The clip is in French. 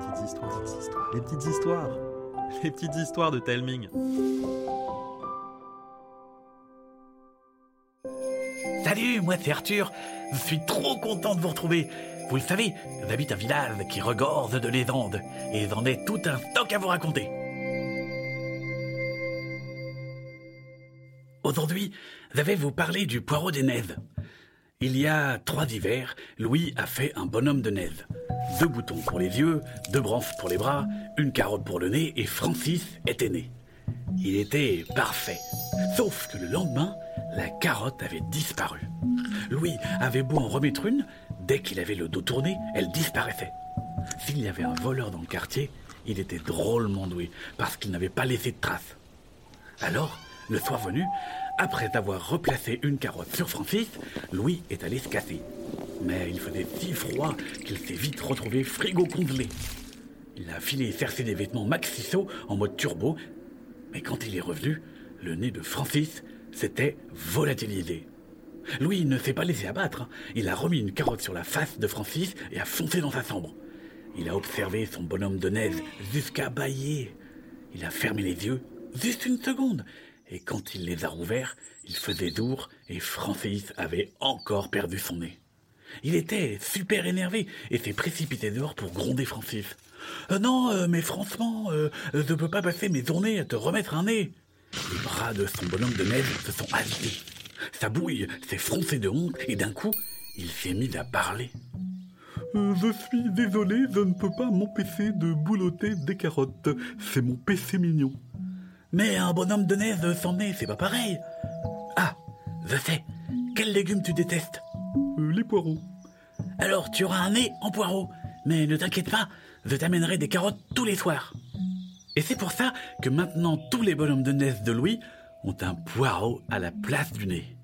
petites histoires, les petites histoires, les petites histoires de Telming. Salut, moi c'est Arthur. Je suis trop content de vous retrouver. Vous le savez, j'habite un village qui regorge de légendes et j'en ai tout un stock à vous raconter. Aujourd'hui, je vais vous parler du poireau des neiges. Il y a trois hivers, Louis a fait un bonhomme de neige. Deux boutons pour les yeux, deux branches pour les bras, une carotte pour le nez et Francis était né. Il était parfait. Sauf que le lendemain, la carotte avait disparu. Louis avait beau en remettre une, dès qu'il avait le dos tourné, elle disparaissait. S'il y avait un voleur dans le quartier, il était drôlement doué, parce qu'il n'avait pas laissé de traces. Alors, le soir venu, après avoir replacé une carotte sur Francis, Louis est allé se casser. Mais il faisait si froid qu'il s'est vite retrouvé frigo congelé. Il a filé chercher des vêtements Maxiso en mode turbo, mais quand il est revenu, le nez de Francis s'était volatilisé. Louis ne s'est pas laissé abattre. Il a remis une carotte sur la face de Francis et a foncé dans sa chambre. Il a observé son bonhomme de neige jusqu'à bailler. Il a fermé les yeux juste une seconde. Et quand il les a rouverts, il faisait jour et Francis avait encore perdu son nez. Il était super énervé et s'est précipité dehors pour gronder Francis. Euh, non, euh, mais franchement, euh, je peux pas passer mes journées à te remettre un nez. Les bras de son bonhomme de neige se sont agités. Sa bouille s'est froncée de honte et d'un coup, il s'est mis à parler. je suis désolé, je ne peux pas m'empêcher de boulotter des carottes. C'est mon péché mignon. Mais un bonhomme de neige sans nez, c'est pas pareil. Ah, je sais. Quels légumes tu détestes Les poireaux. Alors tu auras un nez en poireaux. Mais ne t'inquiète pas, je t'amènerai des carottes tous les soirs. Et c'est pour ça que maintenant tous les bonhommes de neige de Louis ont un poireau à la place du nez.